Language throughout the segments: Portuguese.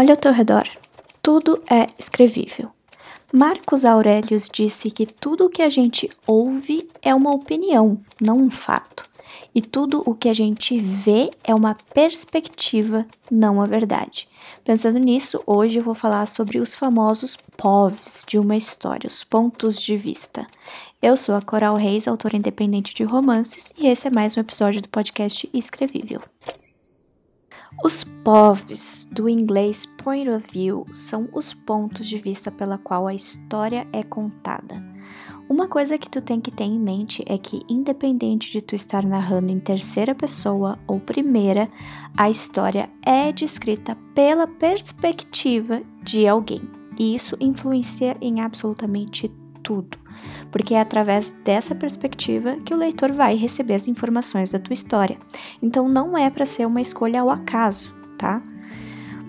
Olha ao teu redor. Tudo é escrevível. Marcos Aurelius disse que tudo o que a gente ouve é uma opinião, não um fato. E tudo o que a gente vê é uma perspectiva, não a verdade. Pensando nisso, hoje eu vou falar sobre os famosos POVs de uma história, os pontos de vista. Eu sou a Coral Reis, autora independente de romances, e esse é mais um episódio do podcast Escrevível. Os POVs, do inglês Point of View, são os pontos de vista pela qual a história é contada. Uma coisa que tu tem que ter em mente é que, independente de tu estar narrando em terceira pessoa ou primeira, a história é descrita pela perspectiva de alguém. E isso influencia em absolutamente tudo, porque é através dessa perspectiva que o leitor vai receber as informações da tua história. Então não é para ser uma escolha ao acaso, tá?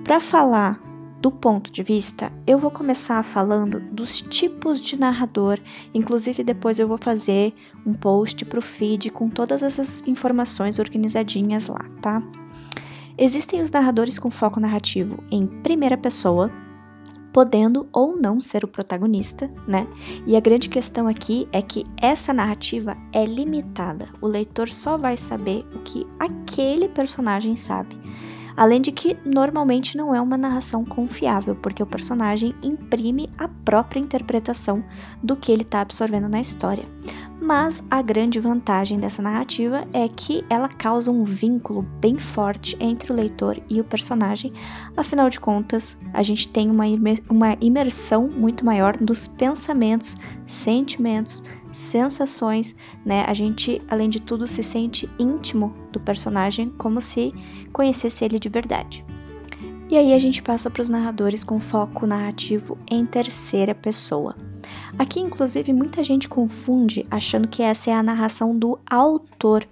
Para falar do ponto de vista, eu vou começar falando dos tipos de narrador, inclusive depois eu vou fazer um post para o feed com todas essas informações organizadinhas lá, tá? Existem os narradores com foco narrativo em primeira pessoa, podendo ou não ser o protagonista, né? E a grande questão aqui é que essa narrativa é limitada. O leitor só vai saber o que aquele personagem sabe. Além de que normalmente não é uma narração confiável, porque o personagem imprime a própria interpretação do que ele está absorvendo na história. Mas a grande vantagem dessa narrativa é que ela causa um vínculo bem forte entre o leitor e o personagem, afinal de contas, a gente tem uma, imersão muito maior dos pensamentos, sentimentos, sensações, né? A gente, além de tudo, se sente íntimo do personagem, como se conhecesse ele de verdade. E aí a gente passa para os narradores com foco narrativo em terceira pessoa. Aqui, inclusive, muita gente confunde achando que essa é a narração do autor,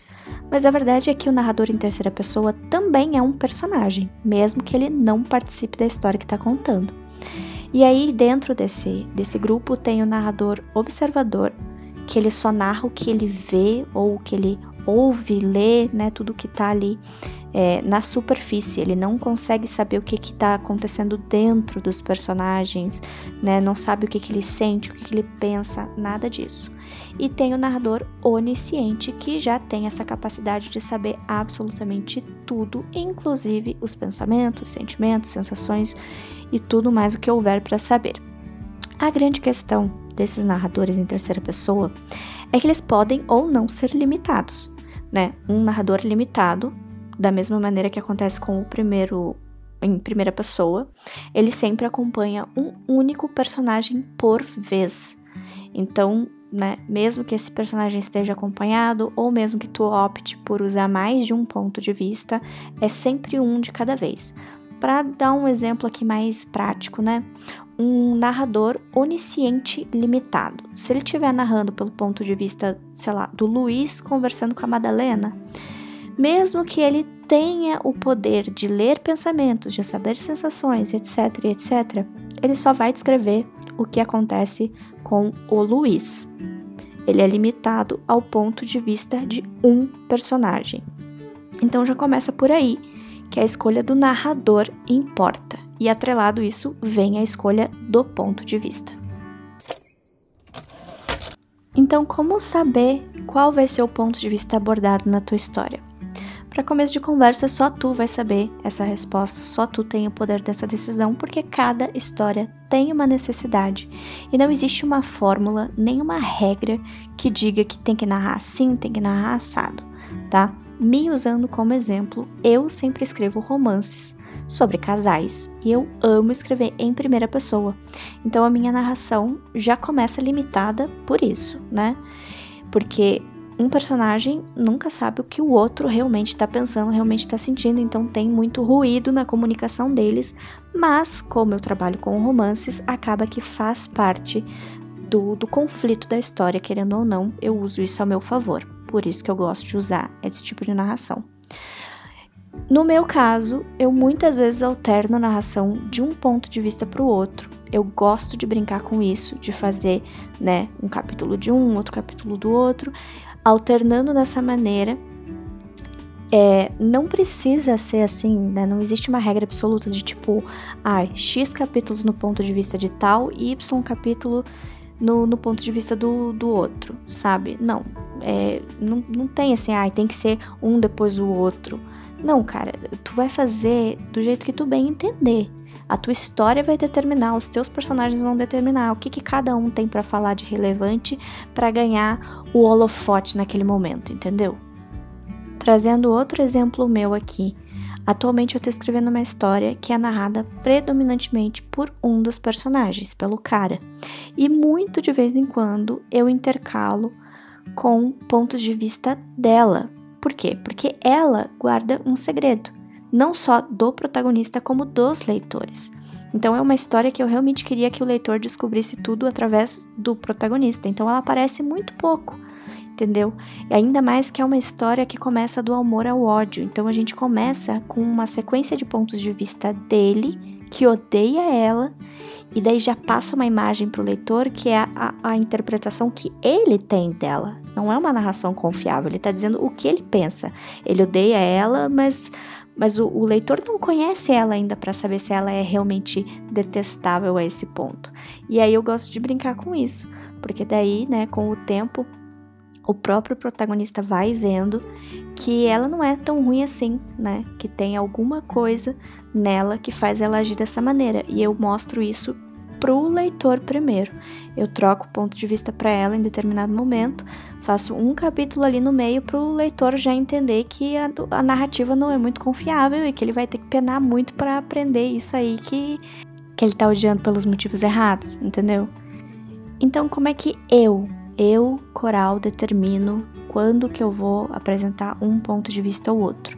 mas a verdade é que o narrador em terceira pessoa também é um personagem, mesmo que ele não participe da história que está contando. E aí, dentro desse, desse grupo, tem o narrador observador, que ele só narra o que ele vê ou o que ele ouve, lê, né, tudo que tá ali é, na superfície. Ele não consegue saber o que que tá acontecendo dentro dos personagens, né, não sabe o que que ele sente, o que que ele pensa, nada disso. E tem o narrador onisciente que já tem essa capacidade de saber absolutamente tudo, inclusive os pensamentos, sentimentos, sensações e tudo mais o que houver para saber. A grande questão desses narradores em terceira pessoa é que eles podem ou não ser limitados, né? Um narrador limitado, da mesma maneira que acontece com o primeiro em primeira pessoa, ele sempre acompanha um único personagem por vez. Então, né, mesmo que esse personagem esteja acompanhado ou mesmo que tu opte por usar mais de um ponto de vista, é sempre um de cada vez. Para dar um exemplo aqui mais prático, né? Um narrador onisciente limitado. Se ele estiver narrando pelo ponto de vista, sei lá, do Luiz conversando com a Madalena, mesmo que ele tenha o poder de ler pensamentos, de saber sensações, etc, etc, ele só vai descrever o que acontece com o Luiz. Ele é limitado ao ponto de vista de um personagem. Então já começa por aí, que a escolha do narrador importa e atrelado isso vem a escolha do ponto de vista. Então, como saber qual vai ser o ponto de vista abordado na tua história? Para começo de conversa, só tu vai saber essa resposta, só tu tem o poder dessa decisão, porque cada história tem uma necessidade e não existe uma fórmula, nem uma regra que diga que tem que narrar assim, tem que narrar assado, tá? Me usando como exemplo, eu sempre escrevo romances sobre casais e eu amo escrever em primeira pessoa. Então a minha narração já começa limitada por isso, né? Porque um personagem nunca sabe o que o outro realmente está pensando, realmente está sentindo, então tem muito ruído na comunicação deles, mas como eu trabalho com romances, acaba que faz parte do, do conflito da história, querendo ou não, eu uso isso a meu favor. Por isso que eu gosto de usar esse tipo de narração. No meu caso, eu muitas vezes alterno a narração de um ponto de vista para o outro. Eu gosto de brincar com isso, de fazer, né, um capítulo de um, outro capítulo do outro, alternando dessa maneira. É, não precisa ser assim, né? Não existe uma regra absoluta de tipo, ah, X capítulos no ponto de vista de tal e Y capítulo no, no ponto de vista do, do outro, sabe? Não, é, não, não tem assim, ah, tem que ser um depois do outro. Não, cara, tu vai fazer do jeito que tu bem entender. A tua história vai determinar, os teus personagens vão determinar o que, que cada um tem para falar de relevante para ganhar o holofote naquele momento, entendeu? Trazendo outro exemplo meu aqui. Atualmente eu tô escrevendo uma história que é narrada predominantemente por um dos personagens, pelo cara. E muito de vez em quando eu intercalo com pontos de vista dela. Por quê? Porque ela guarda um segredo não só do protagonista, como dos leitores. Então é uma história que eu realmente queria que o leitor descobrisse tudo através do protagonista. Então ela aparece muito pouco, entendeu? E ainda mais que é uma história que começa do amor ao ódio. Então a gente começa com uma sequência de pontos de vista dele, que odeia ela, e daí já passa uma imagem para o leitor que é a, a, interpretação que ele tem dela. Não é uma narração confiável, ele está dizendo o que ele pensa. Ele odeia ela, mas mas o, o leitor não conhece ela ainda para saber se ela é realmente detestável a esse ponto. E aí eu gosto de brincar com isso, porque daí, né, com o tempo, o próprio protagonista vai vendo que ela não é tão ruim assim, né? Que tem alguma coisa nela que faz ela agir dessa maneira. E eu mostro isso pro leitor primeiro. Eu troco o ponto de vista para ela em determinado momento, faço um capítulo ali no meio pro leitor já entender que a, a narrativa não é muito confiável e que ele vai ter que penar muito para aprender isso aí que, que ele tá odiando pelos motivos errados, entendeu? Então, como é que eu, eu, coral, determino quando que eu vou apresentar um ponto de vista ou outro?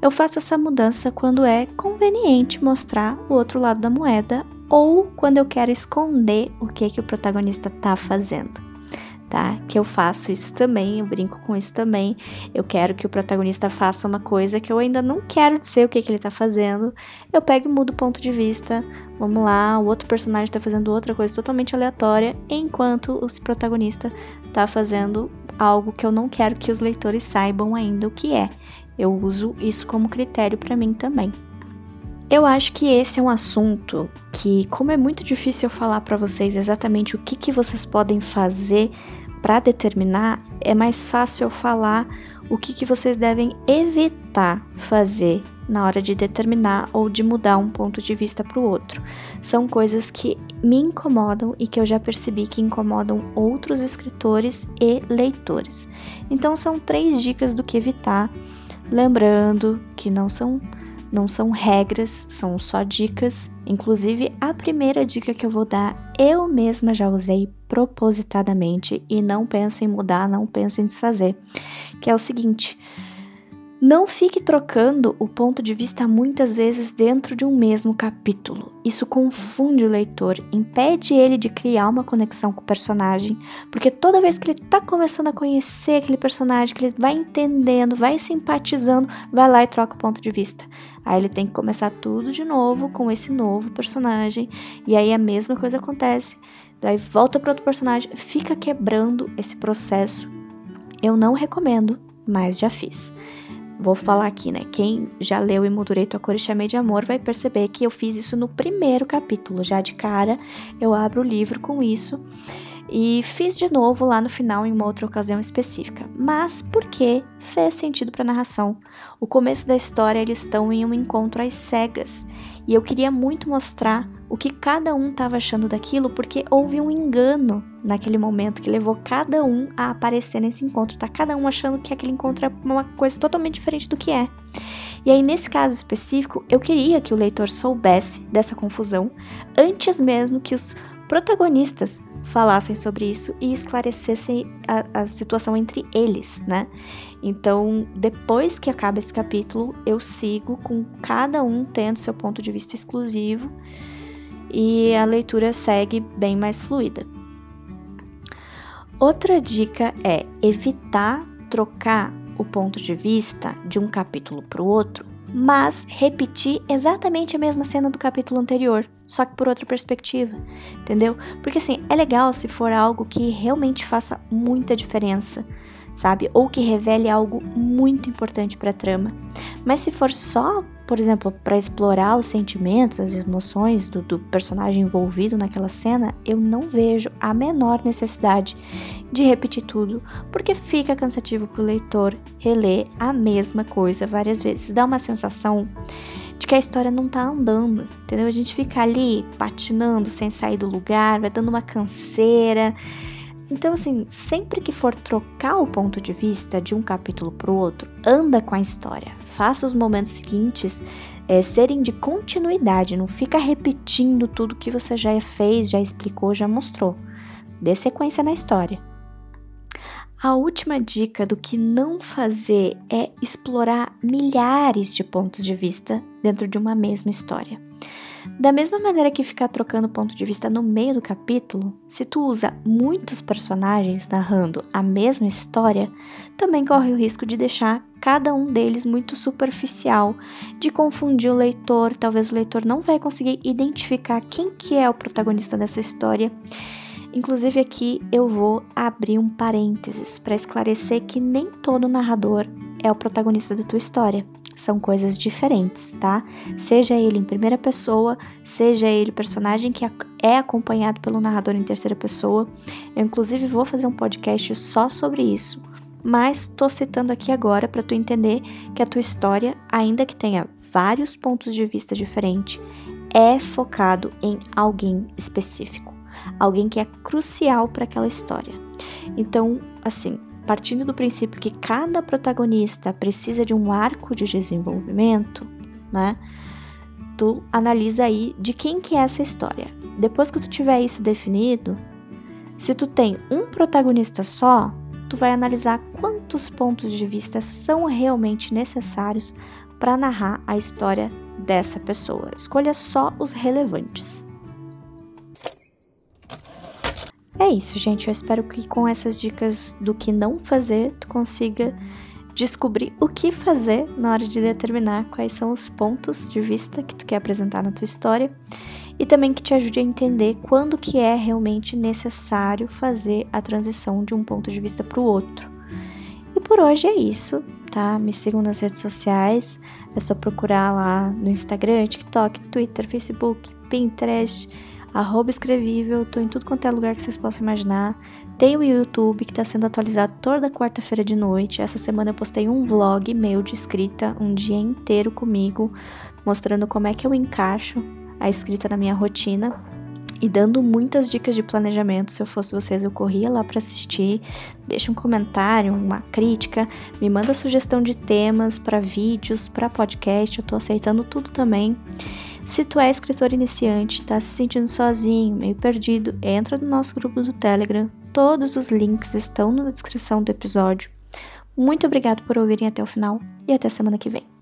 Eu faço essa mudança quando é conveniente mostrar o outro lado da moeda ou quando eu quero esconder o que que o protagonista tá fazendo. Tá? Que eu faço isso também, eu brinco com isso também. Eu quero que o protagonista faça uma coisa que eu ainda não quero dizer o que, que ele tá fazendo. Eu pego e mudo o ponto de vista. Vamos lá, o outro personagem tá fazendo outra coisa totalmente aleatória, enquanto o protagonista tá fazendo algo que eu não quero que os leitores saibam ainda o que é. Eu uso isso como critério para mim também. Eu acho que esse é um assunto que, como é muito difícil eu falar para vocês exatamente o que, que vocês podem fazer para determinar, é mais fácil eu falar o que, que vocês devem evitar fazer na hora de determinar ou de mudar um ponto de vista para o outro. São coisas que me incomodam e que eu já percebi que incomodam outros escritores e leitores. Então, são três dicas do que evitar, lembrando que não são não são regras, são só dicas. Inclusive, a primeira dica que eu vou dar, eu mesma já usei propositadamente e não penso em mudar, não penso em desfazer, que é o seguinte: não fique trocando o ponto de vista muitas vezes dentro de um mesmo capítulo. Isso confunde o leitor, impede ele de criar uma conexão com o personagem, porque toda vez que ele está começando a conhecer aquele personagem, que ele vai entendendo, vai simpatizando, vai lá e troca o ponto de vista. Aí ele tem que começar tudo de novo com esse novo personagem, e aí a mesma coisa acontece. Daí volta para outro personagem, fica quebrando esse processo. Eu não recomendo, mas já fiz. Vou falar aqui, né? Quem já leu Emoldurei Tua Cor e Chamei de Amor vai perceber que eu fiz isso no primeiro capítulo. Já de cara, eu abro o livro com isso. E fiz de novo lá no final em uma outra ocasião específica. Mas porque fez sentido para a narração. O começo da história eles estão em um encontro às cegas. E eu queria muito mostrar o que cada um estava achando daquilo, porque houve um engano naquele momento que levou cada um a aparecer nesse encontro. Tá cada um achando que aquele encontro é uma coisa totalmente diferente do que é. E aí, nesse caso específico, eu queria que o leitor soubesse dessa confusão antes mesmo que os protagonistas falassem sobre isso e esclarecessem a, a, situação entre eles, né? Então, depois que acaba esse capítulo, eu sigo com cada um tendo seu ponto de vista exclusivo e a leitura segue bem mais fluida. Outra dica é evitar trocar o ponto de vista de um capítulo para o outro, mas repetir exatamente a mesma cena do capítulo anterior, só que por outra perspectiva, entendeu? Porque assim, é legal se for algo que realmente faça muita diferença, sabe? Ou que revele algo muito importante para a trama. Mas se for só, por exemplo, para explorar os sentimentos, as emoções do, do, personagem envolvido naquela cena, eu não vejo a menor necessidade de repetir tudo, porque fica cansativo para o leitor reler a mesma coisa várias vezes. Dá uma sensação de que a história não tá andando, entendeu? A gente fica ali patinando sem sair do lugar, vai dando uma canseira. Então, assim, sempre que for trocar o ponto de vista de um capítulo para o outro, anda com a história. Faça os momentos seguintes é, serem de continuidade, não fica repetindo tudo que você já fez, já explicou, já mostrou. Dê sequência na história. A última dica do que não fazer é explorar milhares de pontos de vista dentro de uma mesma história. Da mesma maneira que ficar trocando ponto de vista no meio do capítulo, se tu usa muitos personagens narrando a mesma história, também corre o risco de deixar cada um deles muito superficial, de confundir o leitor, talvez o leitor não vai conseguir identificar quem que é o protagonista dessa história. Inclusive aqui eu vou abrir um parênteses para esclarecer que nem todo narrador é o protagonista da tua história são coisas diferentes, tá? Seja ele em primeira pessoa, seja ele personagem que é acompanhado pelo narrador em terceira pessoa. Eu inclusive vou fazer um podcast só sobre isso, mas tô citando aqui agora para tu entender que a tua história, ainda que tenha vários pontos de vista diferentes, é focado em alguém específico, alguém que é crucial para aquela história. Então, assim, partindo do princípio que cada protagonista precisa de um arco de desenvolvimento, né? Tu analisa aí de quem que é essa história. Depois que tu tiver isso definido, se tu tem um protagonista só, tu vai analisar quantos pontos de vista são realmente necessários para narrar a história dessa pessoa. Escolha só os relevantes. É isso, gente. Eu espero que com essas dicas do que não fazer, tu consiga descobrir o que fazer na hora de determinar quais são os pontos de vista que tu quer apresentar na tua história e também que te ajude a entender quando que é realmente necessário fazer a transição de um ponto de vista para o outro. E por hoje é isso, tá? Me sigam nas redes sociais, é só procurar lá no Instagram, TikTok, Twitter, Facebook, Pinterest, arroba escrevível, tô em tudo quanto é lugar que vocês possam imaginar. Tem o YouTube que tá sendo atualizado toda quarta-feira de noite. Essa semana eu postei um vlog meu de escrita, um dia inteiro comigo, mostrando como é que eu encaixo a escrita na minha rotina e dando muitas dicas de planejamento. Se eu fosse vocês, eu corria lá para assistir. Deixa um comentário, uma crítica, me manda sugestão de temas para vídeos, para podcast. Eu tô aceitando tudo também. Se tu é escritor iniciante, tá se sentindo sozinho, meio perdido, entra no nosso grupo do Telegram. Todos os links estão na descrição do episódio. Muito obrigado por ouvirem até o final e até semana que vem.